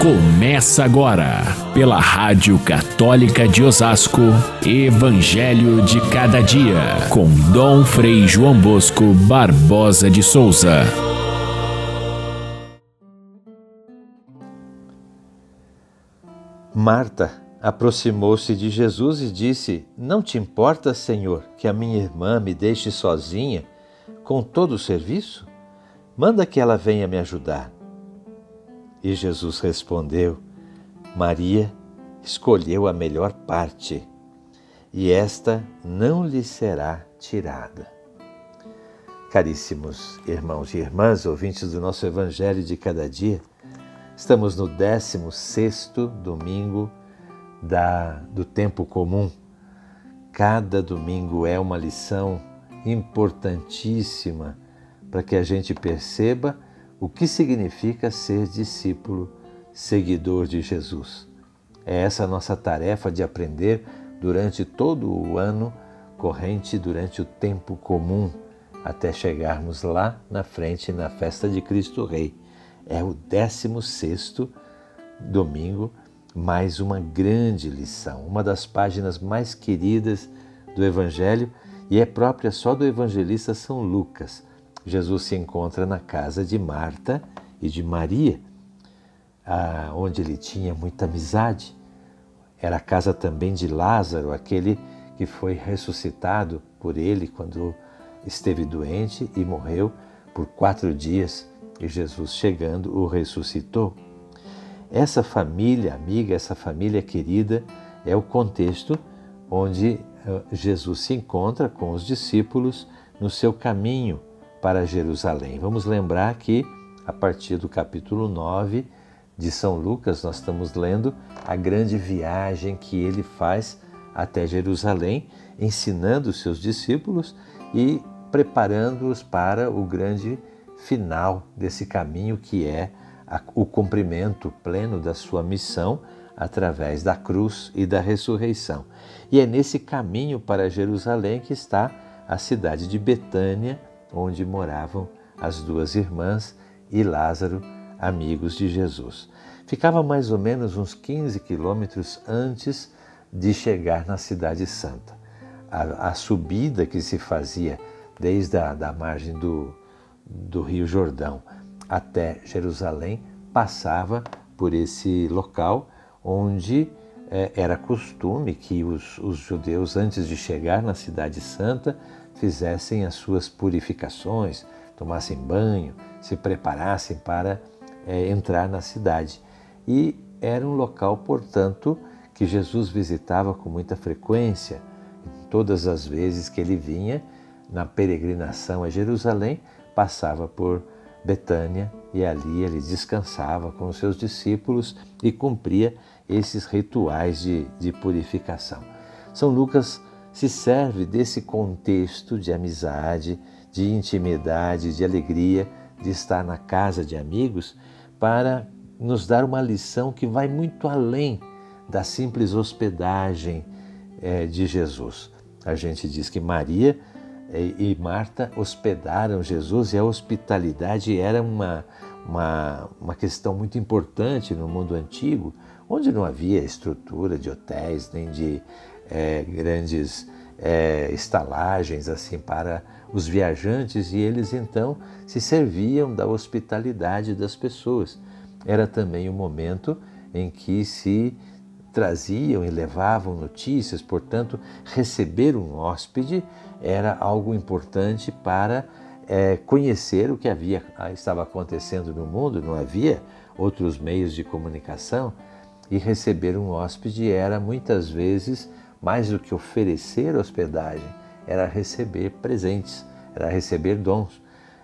Começa agora, pela Rádio Católica de Osasco, Evangelho de Cada Dia, com Dom Frei João Bosco Barbosa de Souza. Marta aproximou-se de Jesus e disse: Não te importa, Senhor, que a minha irmã me deixe sozinha com todo o serviço? Manda que ela venha me ajudar. E Jesus respondeu: Maria escolheu a melhor parte, e esta não lhe será tirada. Caríssimos irmãos e irmãs, ouvintes do nosso Evangelho de cada dia, estamos no 16 domingo da, do tempo comum. Cada domingo é uma lição importantíssima para que a gente perceba o que significa ser discípulo, seguidor de Jesus. É essa a nossa tarefa de aprender durante todo o ano corrente, durante o tempo comum, até chegarmos lá na frente na festa de Cristo Rei. É o 16 domingo, mais uma grande lição, uma das páginas mais queridas do Evangelho e é própria só do evangelista São Lucas Jesus se encontra na casa de Marta e de Maria, onde ele tinha muita amizade. Era a casa também de Lázaro, aquele que foi ressuscitado por ele quando esteve doente e morreu por quatro dias e Jesus chegando o ressuscitou. Essa família amiga, essa família querida é o contexto onde eh, Jesus se encontra com os discípulos no seu caminho para Jerusalém. Vamos lembrar que a partir do capítulo 9 de São Lucas, nós estamos lendo a grande viagem que ele faz até Jerusalém, ensinando os seus discípulos e preparando-os para o grande final desse caminho que é o cumprimento pleno da sua missão através da cruz e da ressurreição. E é nesse caminho para Jerusalém que está a cidade de Betânia, onde moravam as duas irmãs e Lázaro, amigos de Jesus. Ficava mais ou menos uns 15 quilômetros antes de chegar na Cidade Santa. A, a, subida que se fazia desde a da margem do, do Rio Jordão até Jerusalém passava por esse local onde é, era costume que os, os judeus, antes de chegar na Cidade Santa, fizessem as suas purificações, tomassem banho, se preparassem para é, entrar na cidade. E era um local, portanto, que Jesus visitava com muita frequência. Todas as vezes que ele vinha na peregrinação a Jerusalém, passava por Betânia e ali ele descansava com os seus discípulos e cumpria esses rituais de, de purificação. São Lucas se serve desse contexto de amizade, de intimidade, de alegria, de estar na casa de amigos, para nos dar uma lição que vai muito além da simples hospedagem é, de Jesus. A gente diz que Maria é, e Marta hospedaram Jesus e a hospitalidade era uma, uma, uma questão muito importante no mundo antigo, onde não havia estrutura de hotéis nem de é, grandes é, estalagens assim para os viajantes e eles então se serviam da hospitalidade das pessoas. Era também o um momento em que se traziam e levavam notícias, portanto, receber um hóspede era algo importante para é, conhecer o que havia estava acontecendo no mundo. Não havia outros meios de comunicação e receber um hóspede era muitas vezes mais do que oferecer hospedagem, era receber presentes, era receber dons.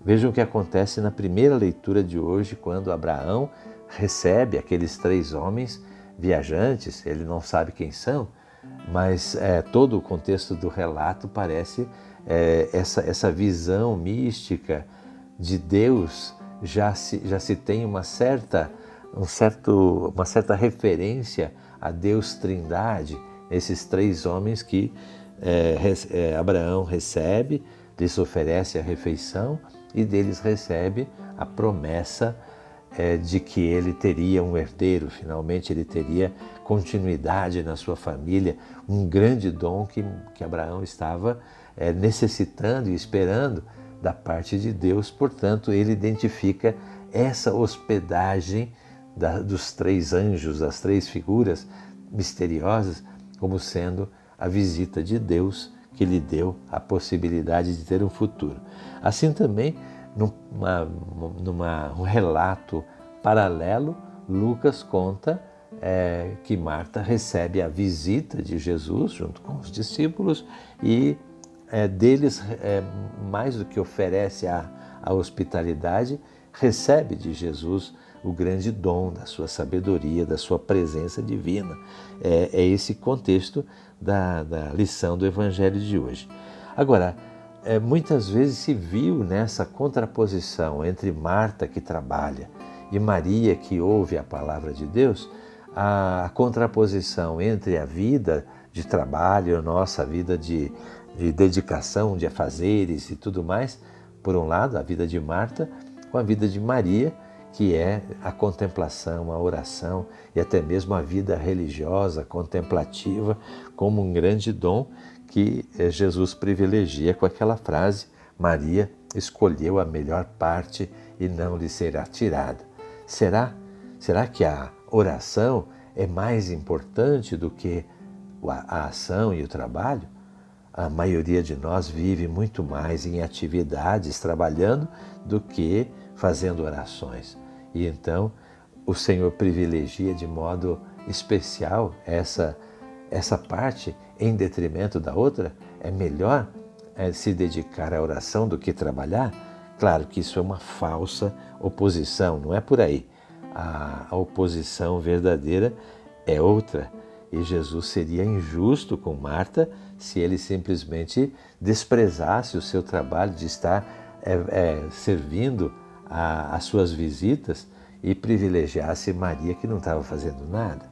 Vejam o que acontece na primeira leitura de hoje, quando Abraão recebe aqueles três homens viajantes, ele não sabe quem são, mas é, todo o contexto do relato parece é, essa, essa visão mística de Deus já se, já se tem uma certa, um certo, uma certa referência a Deus Trindade esses três homens que é, é, Abraão recebe, lhes oferece a refeição e deles recebe a promessa é, de que ele teria um herdeiro, finalmente ele teria continuidade na sua família, um grande dom que, que Abraão estava é, necessitando e esperando da parte de Deus. Portanto, ele identifica essa hospedagem da, dos três anjos, das três figuras misteriosas, como sendo a visita de Deus que lhe deu a possibilidade de ter um futuro. Assim também, numa, numa um relato paralelo, Lucas conta é, que Marta recebe a visita de Jesus junto com os discípulos e é, deles, é, mais do que oferece a, a hospitalidade, recebe de Jesus o grande dom da sua sabedoria, da sua presença divina. É, é esse contexto da, da, lição do Evangelho de hoje. Agora, é, muitas vezes se viu nessa contraposição entre Marta, que trabalha, e Maria, que ouve a palavra de Deus, a, a contraposição entre a vida de trabalho, nossa vida de, de dedicação, de afazeres e tudo mais, por um lado, a vida de Marta, com a vida de Maria, que é a contemplação, a oração e até mesmo a vida religiosa, contemplativa, como um grande dom que eh, Jesus privilegia com aquela frase: Maria escolheu a melhor parte e não lhe será tirada. Será? Será que a oração é mais importante do que a ação e o trabalho? A maioria de nós vive muito mais em atividades, trabalhando, do que fazendo orações. E então o Senhor privilegia de modo especial essa, essa parte em detrimento da outra? É melhor é, se dedicar à oração do que trabalhar? Claro que isso é uma falsa oposição, não é por aí. A, a oposição verdadeira é outra. E Jesus seria injusto com Marta se ele simplesmente desprezasse o seu trabalho de estar é, é, servindo a, as suas visitas e privilegiasse Maria, que não estava fazendo nada.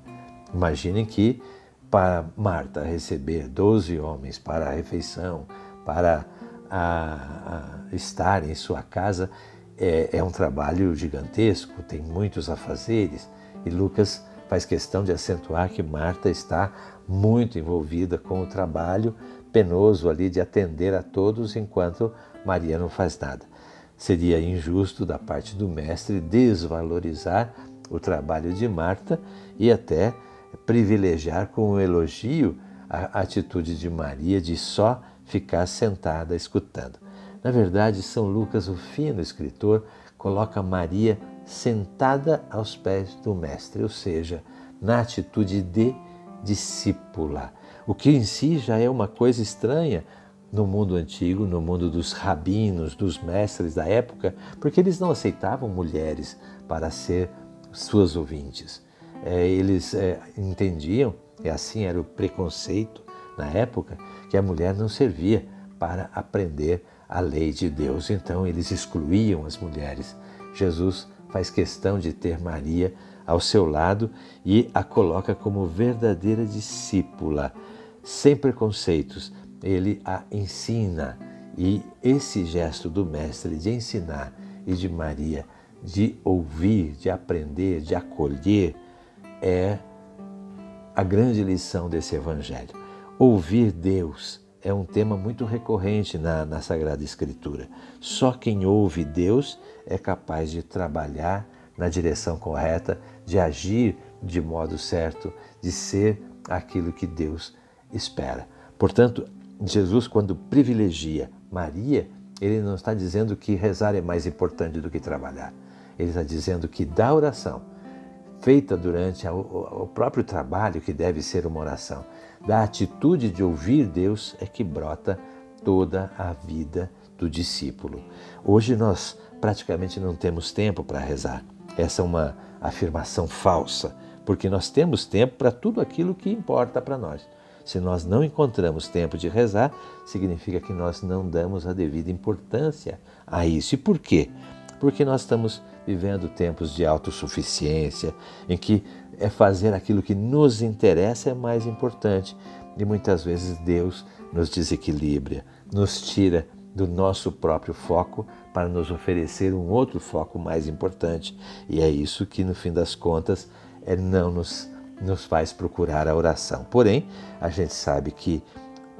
Imaginem que para Marta receber 12 homens para a refeição, para a, a estar em sua casa, é, é um trabalho gigantesco, tem muitos afazeres. E Lucas faz questão de acentuar que Marta está muito envolvida com o trabalho penoso ali de atender a todos enquanto Maria não faz nada. Seria injusto da parte do mestre desvalorizar o trabalho de Marta e até privilegiar com um elogio a atitude de Maria de só ficar sentada escutando. Na verdade, São Lucas, o fino escritor, coloca Maria sentada aos pés do Mestre, ou seja, na atitude de discípula, o que em si já é uma coisa estranha no mundo antigo, no mundo dos rabinos, dos mestres da época, porque eles não aceitavam mulheres para ser suas ouvintes. É, eles é, entendiam, e assim era o preconceito na época, que a mulher não servia para aprender a lei de Deus. Então eles excluíam as mulheres. Jesus faz questão de ter Maria ao seu lado e a coloca como verdadeira discípula, sem preconceitos, ele a ensina. E esse gesto do Mestre de ensinar e de Maria de ouvir, de aprender, de acolher, é a grande lição desse Evangelho. Ouvir Deus é um tema muito recorrente na, na Sagrada Escritura. Só quem ouve Deus é capaz de trabalhar na direção correta, de agir de modo certo, de ser aquilo que Deus espera. Portanto, Jesus, quando privilegia Maria, ele não está dizendo que rezar é mais importante do que trabalhar. Ele está dizendo que da oração, feita durante o próprio trabalho, que deve ser uma oração, da atitude de ouvir Deus, é que brota toda a vida do discípulo. Hoje nós praticamente não temos tempo para rezar. Essa é uma afirmação falsa, porque nós temos tempo para tudo aquilo que importa para nós. Se nós não encontramos tempo de rezar, significa que nós não damos a devida importância a isso. E por quê? Porque nós estamos vivendo tempos de autossuficiência, em que é fazer aquilo que nos interessa é mais importante. E muitas vezes Deus nos desequilibra, nos tira do nosso próprio foco para nos oferecer um outro foco mais importante. E é isso que, no fim das contas, é não nos, nos faz procurar a oração. Porém, a gente sabe que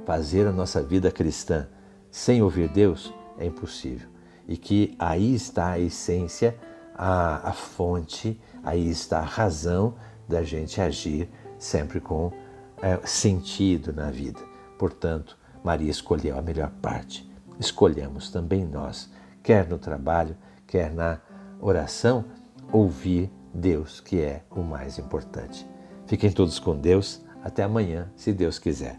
fazer a nossa vida cristã sem ouvir Deus é impossível. E que aí está a essência, a, a fonte, aí está a razão da gente agir sempre com é, sentido na vida. Portanto, Maria escolheu a melhor parte. Escolhemos também nós, quer no trabalho, quer na oração, ouvir Deus, que é o mais importante. Fiquem todos com Deus. Até amanhã, se Deus quiser.